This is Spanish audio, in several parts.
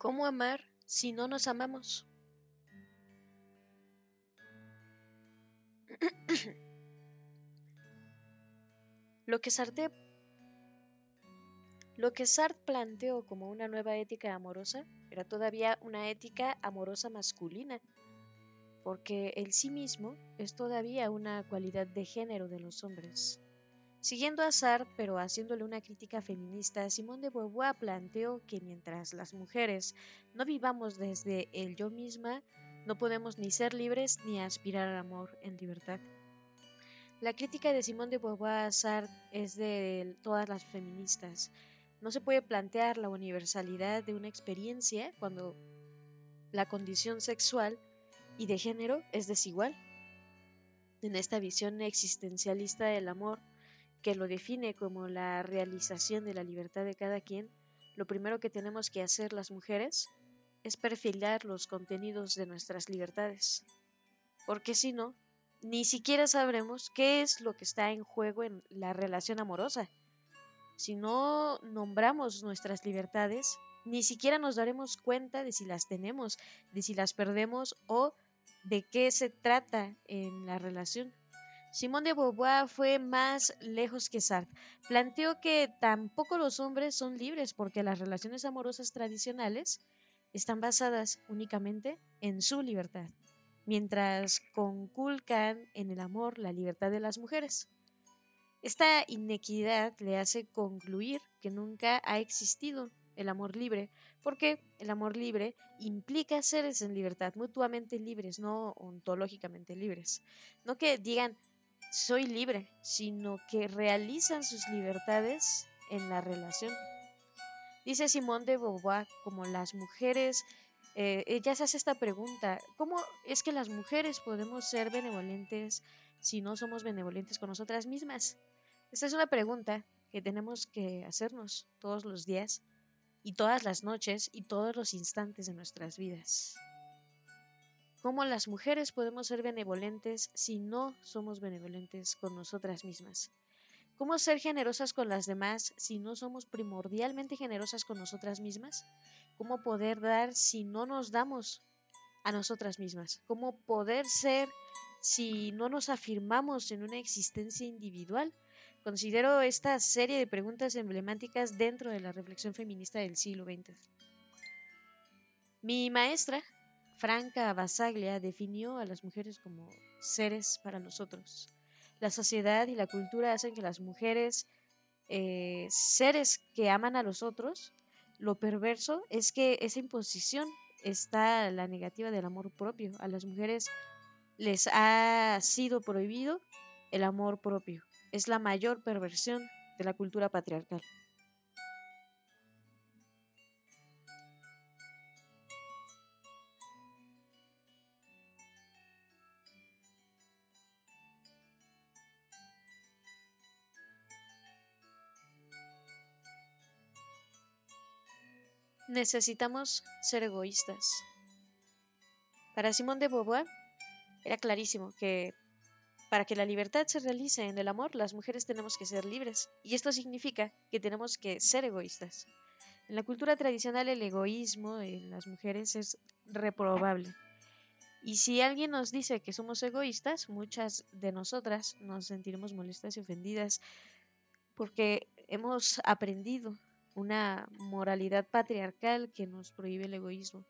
¿Cómo amar si no nos amamos? Lo que Sartre lo que planteó como una nueva ética amorosa era todavía una ética amorosa masculina, porque el sí mismo es todavía una cualidad de género de los hombres. Siguiendo a Sartre, pero haciéndole una crítica feminista, Simone de Beauvoir planteó que mientras las mujeres no vivamos desde el yo misma, no podemos ni ser libres ni aspirar al amor en libertad. La crítica de Simone de Beauvoir a Sartre es de todas las feministas. No se puede plantear la universalidad de una experiencia cuando la condición sexual y de género es desigual. En esta visión existencialista del amor, que lo define como la realización de la libertad de cada quien, lo primero que tenemos que hacer las mujeres es perfilar los contenidos de nuestras libertades. Porque si no, ni siquiera sabremos qué es lo que está en juego en la relación amorosa. Si no nombramos nuestras libertades, ni siquiera nos daremos cuenta de si las tenemos, de si las perdemos o de qué se trata en la relación. Simón de Beauvoir fue más lejos que Sartre. Planteó que tampoco los hombres son libres porque las relaciones amorosas tradicionales están basadas únicamente en su libertad, mientras conculcan en el amor la libertad de las mujeres. Esta inequidad le hace concluir que nunca ha existido el amor libre, porque el amor libre implica seres en libertad, mutuamente libres, no ontológicamente libres. No que digan soy libre, sino que realizan sus libertades en la relación. Dice Simón de Beauvoir, como las mujeres, eh, ella se hace esta pregunta, ¿cómo es que las mujeres podemos ser benevolentes si no somos benevolentes con nosotras mismas? Esta es una pregunta que tenemos que hacernos todos los días y todas las noches y todos los instantes de nuestras vidas. ¿Cómo las mujeres podemos ser benevolentes si no somos benevolentes con nosotras mismas? ¿Cómo ser generosas con las demás si no somos primordialmente generosas con nosotras mismas? ¿Cómo poder dar si no nos damos a nosotras mismas? ¿Cómo poder ser si no nos afirmamos en una existencia individual? Considero esta serie de preguntas emblemáticas dentro de la reflexión feminista del siglo XX. Mi maestra, Franca Basaglia definió a las mujeres como seres para nosotros. La sociedad y la cultura hacen que las mujeres, eh, seres que aman a los otros, lo perverso es que esa imposición está la negativa del amor propio. A las mujeres les ha sido prohibido el amor propio. Es la mayor perversión de la cultura patriarcal. Necesitamos ser egoístas. Para Simón de Beauvoir era clarísimo que para que la libertad se realice en el amor, las mujeres tenemos que ser libres, y esto significa que tenemos que ser egoístas. En la cultura tradicional el egoísmo en las mujeres es reprobable. Y si alguien nos dice que somos egoístas, muchas de nosotras nos sentiremos molestas y ofendidas porque hemos aprendido una moralidad patriarcal que nos prohíbe el egoísmo.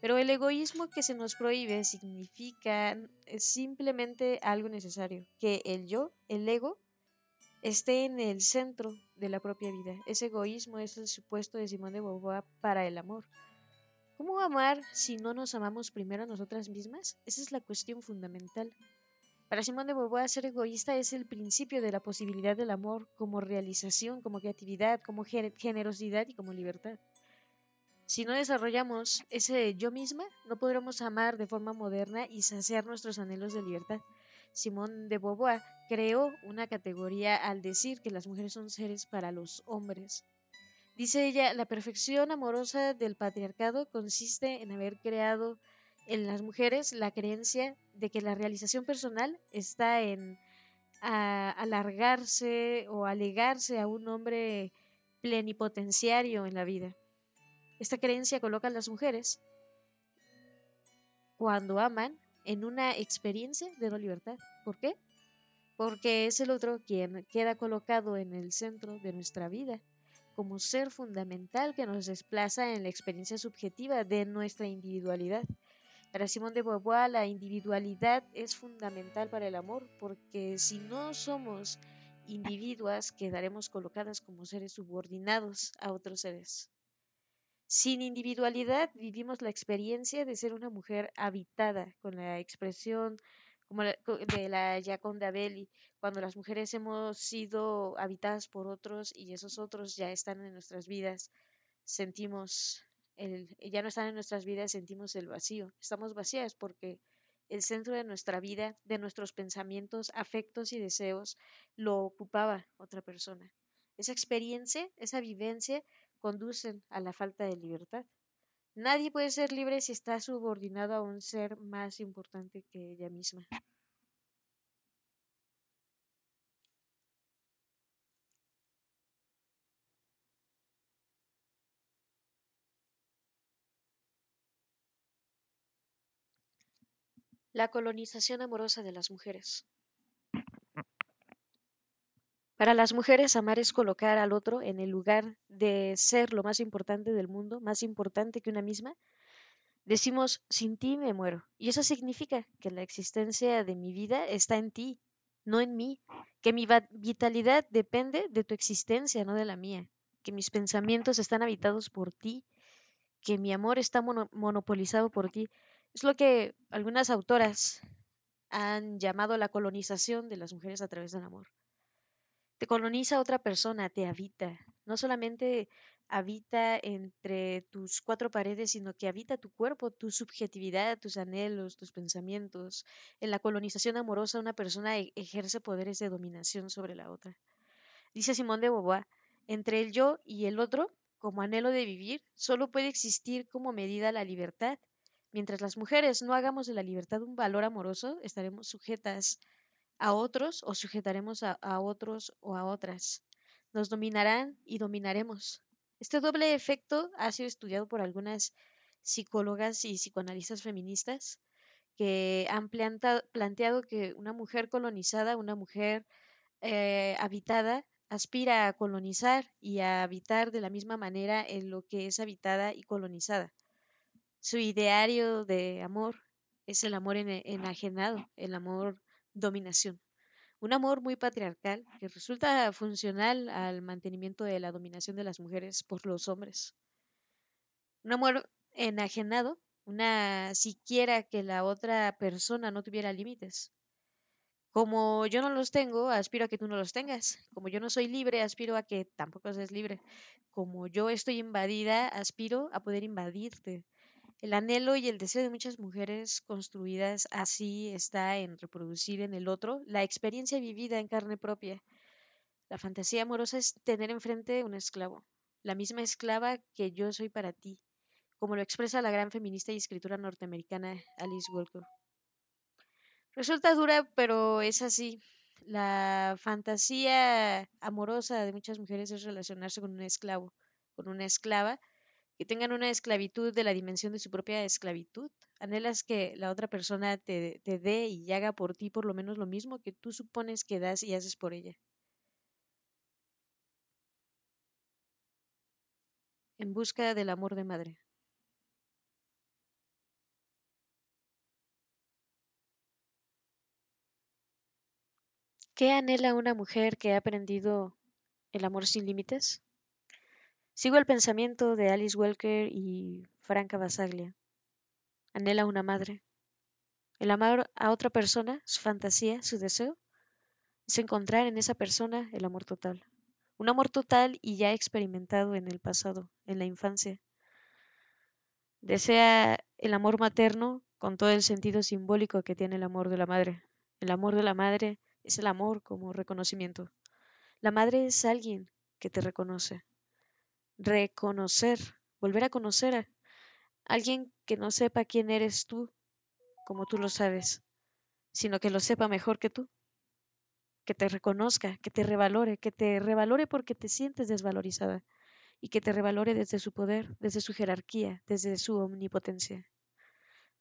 Pero el egoísmo que se nos prohíbe significa simplemente algo necesario, que el yo, el ego, esté en el centro de la propia vida. Ese egoísmo es el supuesto de Simón de Beauvoir para el amor. ¿Cómo amar si no nos amamos primero a nosotras mismas? Esa es la cuestión fundamental. Para Simón de Beauvoir, ser egoísta es el principio de la posibilidad del amor como realización, como creatividad, como generosidad y como libertad. Si no desarrollamos ese yo misma, no podremos amar de forma moderna y saciar nuestros anhelos de libertad. Simón de Beauvoir creó una categoría al decir que las mujeres son seres para los hombres. Dice ella, la perfección amorosa del patriarcado consiste en haber creado en las mujeres la creencia de que la realización personal está en alargarse o alegarse a un hombre plenipotenciario en la vida. Esta creencia coloca a las mujeres, cuando aman, en una experiencia de no libertad. ¿Por qué? Porque es el otro quien queda colocado en el centro de nuestra vida como ser fundamental que nos desplaza en la experiencia subjetiva de nuestra individualidad. Para Simón de Beauvoir, la individualidad es fundamental para el amor, porque si no somos individuas, quedaremos colocadas como seres subordinados a otros seres. Sin individualidad vivimos la experiencia de ser una mujer habitada, con la expresión como de la Jaconda Belli, cuando las mujeres hemos sido habitadas por otros y esos otros ya están en nuestras vidas, sentimos el, ya no están en nuestras vidas, sentimos el vacío. Estamos vacías porque el centro de nuestra vida, de nuestros pensamientos, afectos y deseos, lo ocupaba otra persona. Esa experiencia, esa vivencia, conducen a la falta de libertad. Nadie puede ser libre si está subordinado a un ser más importante que ella misma. La colonización amorosa de las mujeres. Para las mujeres, amar es colocar al otro en el lugar de ser lo más importante del mundo, más importante que una misma. Decimos, sin ti me muero. Y eso significa que la existencia de mi vida está en ti, no en mí. Que mi vitalidad depende de tu existencia, no de la mía. Que mis pensamientos están habitados por ti. Que mi amor está monopolizado por ti. Es lo que algunas autoras han llamado la colonización de las mujeres a través del amor. Te coloniza otra persona, te habita. No solamente habita entre tus cuatro paredes, sino que habita tu cuerpo, tu subjetividad, tus anhelos, tus pensamientos. En la colonización amorosa una persona e-, ejerce poderes de dominación sobre la otra. Dice Simón de Beauvoir, entre el yo y el otro, como anhelo de vivir, solo puede existir como medida la libertad Mientras las mujeres no hagamos de la libertad un valor amoroso, estaremos sujetas a otros o sujetaremos a, otros o a otras. Nos dominarán y dominaremos. Este doble efecto ha sido estudiado por algunas psicólogas y psicoanalistas feministas que han planteado que una mujer colonizada, una mujer eh, habitada, aspira a colonizar y a habitar de la misma manera en lo que es habitada y colonizada. Su ideario de amor es el amor enajenado, el amor dominación. Un amor muy patriarcal que resulta funcional al mantenimiento de la dominación de las mujeres por los hombres. Un amor enajenado, una siquiera que la otra persona no tuviera límites. Como yo no los tengo, aspiro a que tú no los tengas. Como yo no soy libre, aspiro a que tampoco seas libre. Como yo estoy invadida, aspiro a poder invadirte. El anhelo y el deseo de muchas mujeres construidas así está en reproducir en el otro la experiencia vivida en carne propia. La fantasía amorosa es tener enfrente un esclavo, la misma esclava que yo soy para ti, como lo expresa la gran feminista y escritora norteamericana Alice Walker. Resulta dura, pero es así. La fantasía amorosa de muchas mujeres es relacionarse con un esclavo, con una esclava, que tengan una esclavitud de la dimensión de su propia esclavitud. Anhelas que la otra persona te, te dé y haga por ti por lo menos lo mismo que tú supones que das y haces por ella. En busca del amor de madre. ¿Qué anhela una mujer que ha aprendido el amor sin límites? Sigo el pensamiento de Alice Welker y Franca Basaglia. Anhela una madre. El amar a otra persona, su fantasía, su deseo, es encontrar en esa persona el amor total. Un amor total y ya experimentado en el pasado, en la infancia. Desea el amor materno con todo el sentido simbólico que tiene el amor de la madre. El amor de la madre es el amor como reconocimiento. La madre es alguien que te reconoce, reconocer, volver a conocer a alguien que no sepa quién eres tú como tú lo sabes, sino que lo sepa mejor que tú, que te reconozca, que te revalore, que te revalore porque te sientes desvalorizada y que te revalore desde su poder, desde su jerarquía, desde su omnipotencia.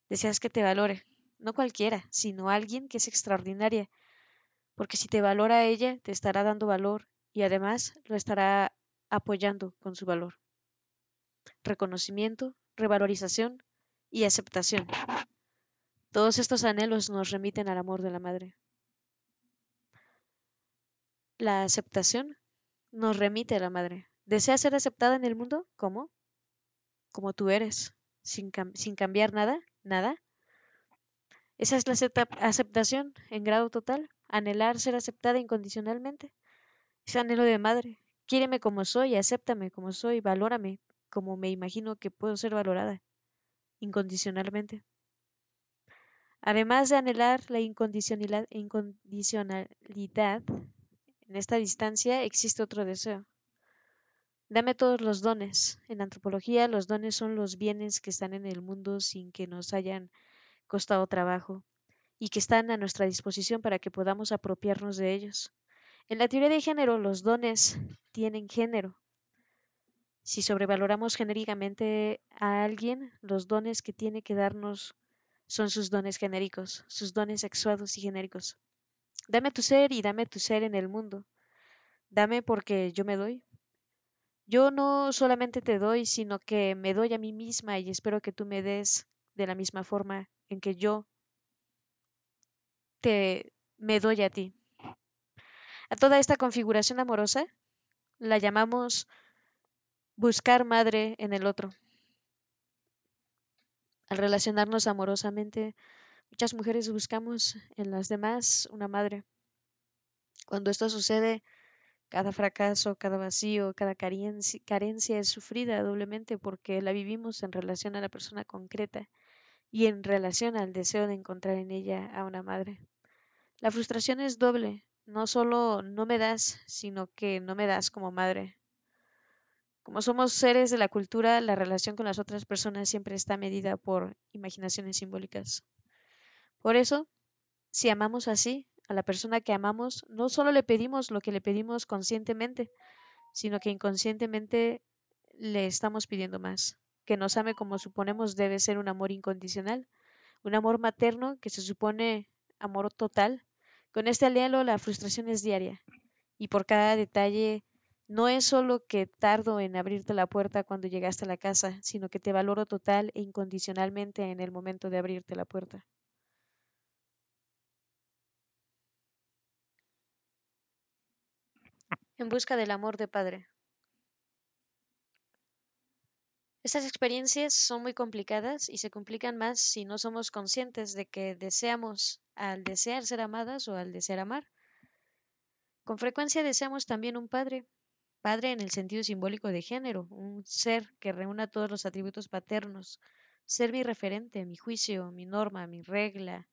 Deseas que te valore, no cualquiera, sino alguien que es extraordinaria, porque si te valora ella, te estará dando valor y además lo estará apoyando con su valor. Reconocimiento, revalorización y aceptación. Todos estos anhelos nos remiten al amor de la madre. La aceptación nos remite a la madre. ¿Deseas ser aceptada en el mundo? ¿Cómo? Como tú eres, sin, sin cambiar nada, nada. Esa es la aceptación en grado total, anhelar ser aceptada incondicionalmente. Ese anhelo de madre. Quiéreme como soy, acéptame como soy, valórame como me imagino que puedo ser valorada, incondicionalmente. Además de anhelar la incondicionalidad, incondicionalidad, en esta distancia existe otro deseo. Dame todos los dones. En antropología los dones son los bienes que están en el mundo sin que nos hayan costado trabajo y que están a nuestra disposición para que podamos apropiarnos de ellos. En la teoría de género los dones tienen género. Si sobrevaloramos genéricamente a alguien, los dones que tiene que darnos son sus dones genéricos, sus dones sexuados y genéricos. Dame tu ser y dame tu ser en el mundo. Dame porque yo me doy. Yo no solamente te doy, sino que me doy a mí misma y espero que tú me des de la misma forma en que yo te me doy a ti. A toda esta configuración amorosa la llamamos buscar madre en el otro. Al relacionarnos amorosamente, muchas mujeres buscamos en las demás una madre. Cuando esto sucede, cada fracaso, cada vacío, cada carencia, es sufrida doblemente porque la vivimos en relación a la persona concreta y en relación al deseo de encontrar en ella a una madre. La frustración es doble, no solo no me das, sino que no me das como madre. Como somos seres de la cultura, la relación con las otras personas siempre está medida por imaginaciones simbólicas. Por eso, si amamos así a la persona que amamos, no solo le pedimos lo que le pedimos conscientemente, sino que inconscientemente le estamos pidiendo más, que nos ame como suponemos debe ser un amor incondicional, un amor materno que se supone amor total. Con este alielo la frustración es diaria y por cada detalle no es solo que tardo en abrirte la puerta cuando llegaste a la casa, sino que te valoro total e incondicionalmente en el momento de abrirte la puerta. En busca del amor de padre. Estas experiencias son muy complicadas y se complican más si no somos conscientes de que deseamos al desear ser amadas o al desear amar. Con frecuencia deseamos también un padre, Padre en el sentido simbólico de género, un ser que reúna todos los atributos paternos, ser mi referente, mi juicio, mi norma, mi regla,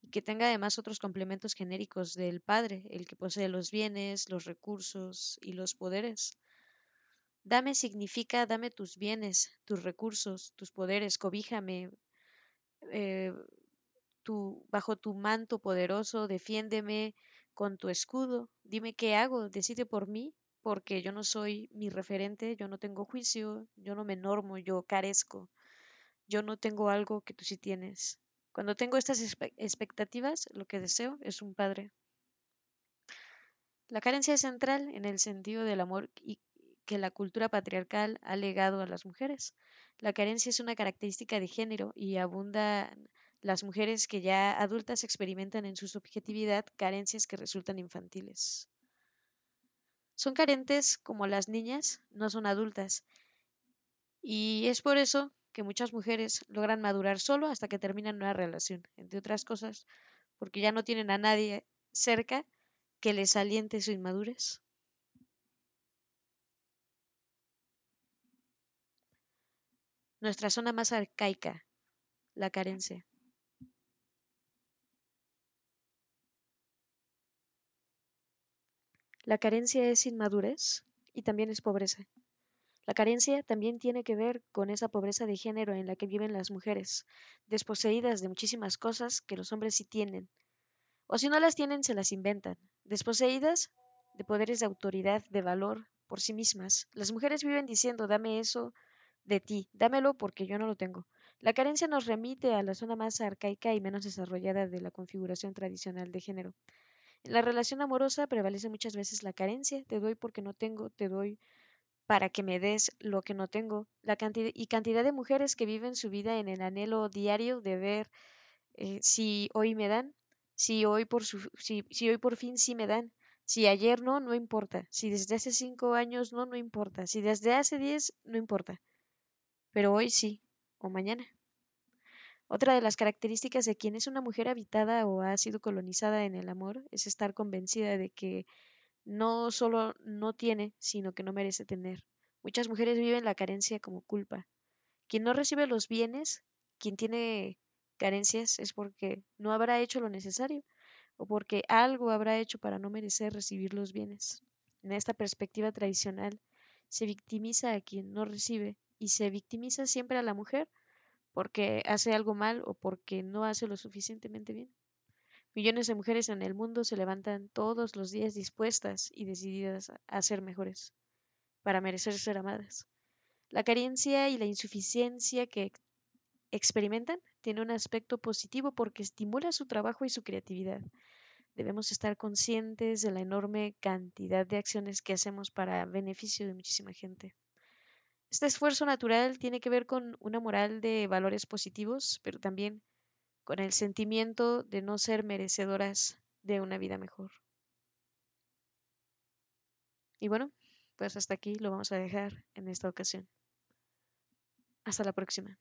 y que tenga además otros complementos genéricos del Padre, el que posee los bienes, los recursos y los poderes. Dame significa dame tus bienes, tus recursos, tus poderes, cobíjame eh, bajo tu manto poderoso, defiéndeme con tu escudo, dime qué hago, decide por mí, porque yo no soy mi referente, yo no tengo juicio, yo no me normo, yo carezco, yo no tengo algo que tú sí tienes. Cuando tengo estas expectativas, lo que deseo es un padre. La carencia es central en el sentido del amor y que la cultura patriarcal ha legado a las mujeres. La carencia es una característica de género y abunda las mujeres que ya adultas experimentan en su subjetividad carencias que resultan infantiles. Son carentes como las niñas, no son adultas. Y es por eso que muchas mujeres logran madurar solo hasta que terminan una relación, entre otras cosas, porque ya no tienen a nadie cerca que les aliente su inmadurez. Nuestra zona más arcaica, la carencia. La carencia es inmadurez y también es pobreza. La carencia también tiene que ver con esa pobreza de género en la que viven las mujeres, desposeídas de muchísimas cosas que los hombres sí tienen. O si no las tienen, se las inventan. Desposeídas de poderes de autoridad, de valor, por sí mismas. Las mujeres viven diciendo, dame eso de ti, dámelo porque yo no lo tengo. La carencia nos remite a la zona más arcaica y menos desarrollada de la configuración tradicional de género. En la relación amorosa prevalece muchas veces la carencia, te doy porque no tengo, te doy para que me des lo que no tengo. La cantidad y cantidad de mujeres que viven su vida en el anhelo diario de ver eh, si hoy me dan, si hoy por su, si, si hoy por fin sí me dan, si ayer no, no importa, si desde hace cinco años no, no importa, si desde hace diez, no importa, pero hoy sí, o mañana. Otra de las características de quien es una mujer habitada o ha sido colonizada en el amor es estar convencida de que no solo no tiene, sino que no merece tener. Muchas mujeres viven la carencia como culpa. Quien no recibe los bienes, quien tiene carencias, es porque no habrá hecho lo necesario o porque algo habrá hecho para no merecer recibir los bienes. En esta perspectiva tradicional, se victimiza a quien no recibe y se victimiza siempre a la mujer porque hace algo mal o porque no hace lo suficientemente bien. Millones de mujeres en el mundo se levantan todos los días dispuestas y decididas a ser mejores, para merecer ser amadas. La carencia y la insuficiencia que experimentan tiene un aspecto positivo porque estimula su trabajo y su creatividad. Debemos estar conscientes de la enorme cantidad de acciones que hacemos para beneficio de muchísima gente. Este esfuerzo natural tiene que ver con una moral de valores positivos, pero también con el sentimiento de no ser merecedoras de una vida mejor. Y bueno, pues hasta aquí lo vamos a dejar en esta ocasión. Hasta la próxima.